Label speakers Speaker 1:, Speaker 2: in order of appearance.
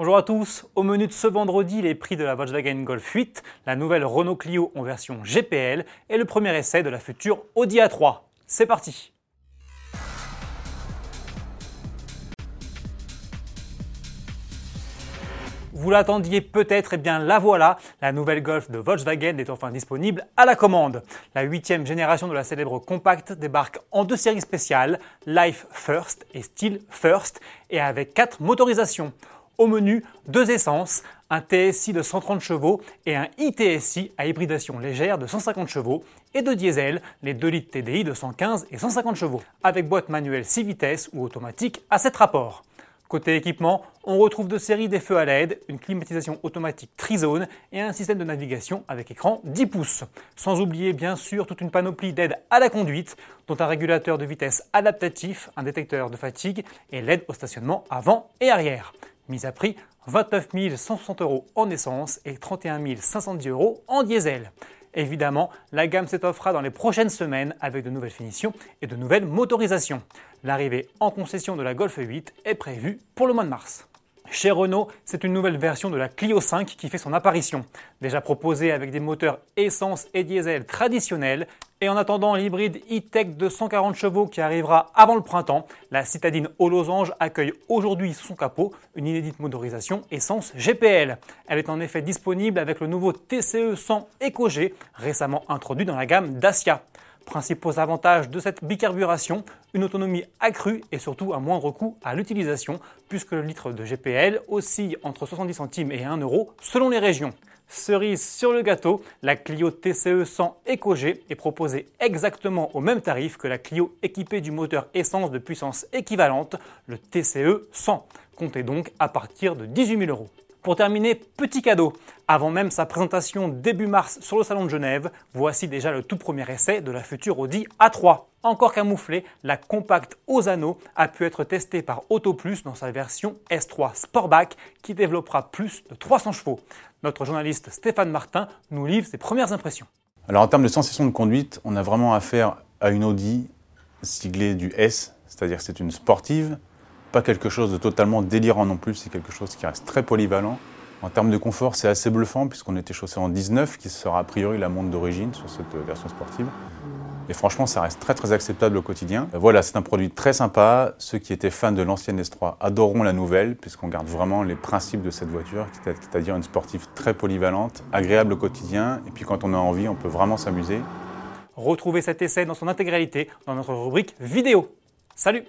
Speaker 1: Bonjour à tous, au menu de ce vendredi, les prix de la Volkswagen Golf 8, la nouvelle Renault Clio en version GPL et le premier essai de la future Audi A3. C'est parti Vous l'attendiez peut-être, et eh bien la voilà, la nouvelle Golf de Volkswagen est enfin disponible à la commande. La huitième génération de la célèbre compacte débarque en deux séries spéciales, Life First et Style First, et avec quatre motorisations. Au menu, deux essences, un TSI de 130 chevaux et un ITSI à hybridation légère de 150 chevaux, et de diesel, les 2 litres TDI de 115 et 150 chevaux, avec boîte manuelle 6 vitesses ou automatique à 7 rapports. Côté équipement, on retrouve de série des feux à LED, une climatisation automatique trizone et un système de navigation avec écran 10 pouces. Sans oublier bien sûr toute une panoplie d'aides à la conduite, dont un régulateur de vitesse adaptatif, un détecteur de fatigue et l'aide au stationnement avant et arrière. Mise à prix 29 160 euros en essence et 31 510 euros en diesel. Évidemment, la gamme s'étoffera dans les prochaines semaines avec de nouvelles finitions et de nouvelles motorisations. L'arrivée en concession de la Golf 8 est prévue pour le mois de mars. Chez Renault, c'est une nouvelle version de la Clio 5 qui fait son apparition. Déjà proposée avec des moteurs essence et diesel traditionnels, et en attendant l'hybride e-tech de 140 chevaux qui arrivera avant le printemps, la citadine aux losanges accueille aujourd'hui sous son capot une inédite motorisation essence GPL. Elle est en effet disponible avec le nouveau TCE 100 EcoG, récemment introduit dans la gamme Dacia. Principaux avantages de cette bicarburation, une autonomie accrue et surtout un moindre coût à l'utilisation, puisque le litre de GPL oscille entre 70 centimes et 1 euro selon les régions. Cerise sur le gâteau, la Clio TCE 100 EcoG est proposée exactement au même tarif que la Clio équipée du moteur essence de puissance équivalente, le TCE 100. Comptez donc à partir de 18 000 euros. Pour terminer, petit cadeau. Avant même sa présentation début mars sur le salon de Genève, voici déjà le tout premier essai de la future Audi A3. Encore camouflée, la compacte aux anneaux a pu être testée par AutoPlus dans sa version S3 Sportback qui développera plus de 300 chevaux. Notre journaliste Stéphane Martin nous livre ses premières impressions.
Speaker 2: Alors en termes de sensation de conduite, on a vraiment affaire à une Audi siglée du S, c'est-à-dire c'est une sportive, pas quelque chose de totalement délirant non plus, c'est quelque chose qui reste très polyvalent. En termes de confort, c'est assez bluffant puisqu'on était chaussé en 19, qui sera a priori la montre d'origine sur cette version sportive. Et franchement, ça reste très très acceptable au quotidien. Voilà, c'est un produit très sympa. Ceux qui étaient fans de l'ancienne S3 adoreront la nouvelle, puisqu'on garde vraiment les principes de cette voiture, c'est-à-dire une sportive très polyvalente, agréable au quotidien, et puis quand on a envie, on peut vraiment s'amuser.
Speaker 1: Retrouvez cet essai dans son intégralité dans notre rubrique vidéo. Salut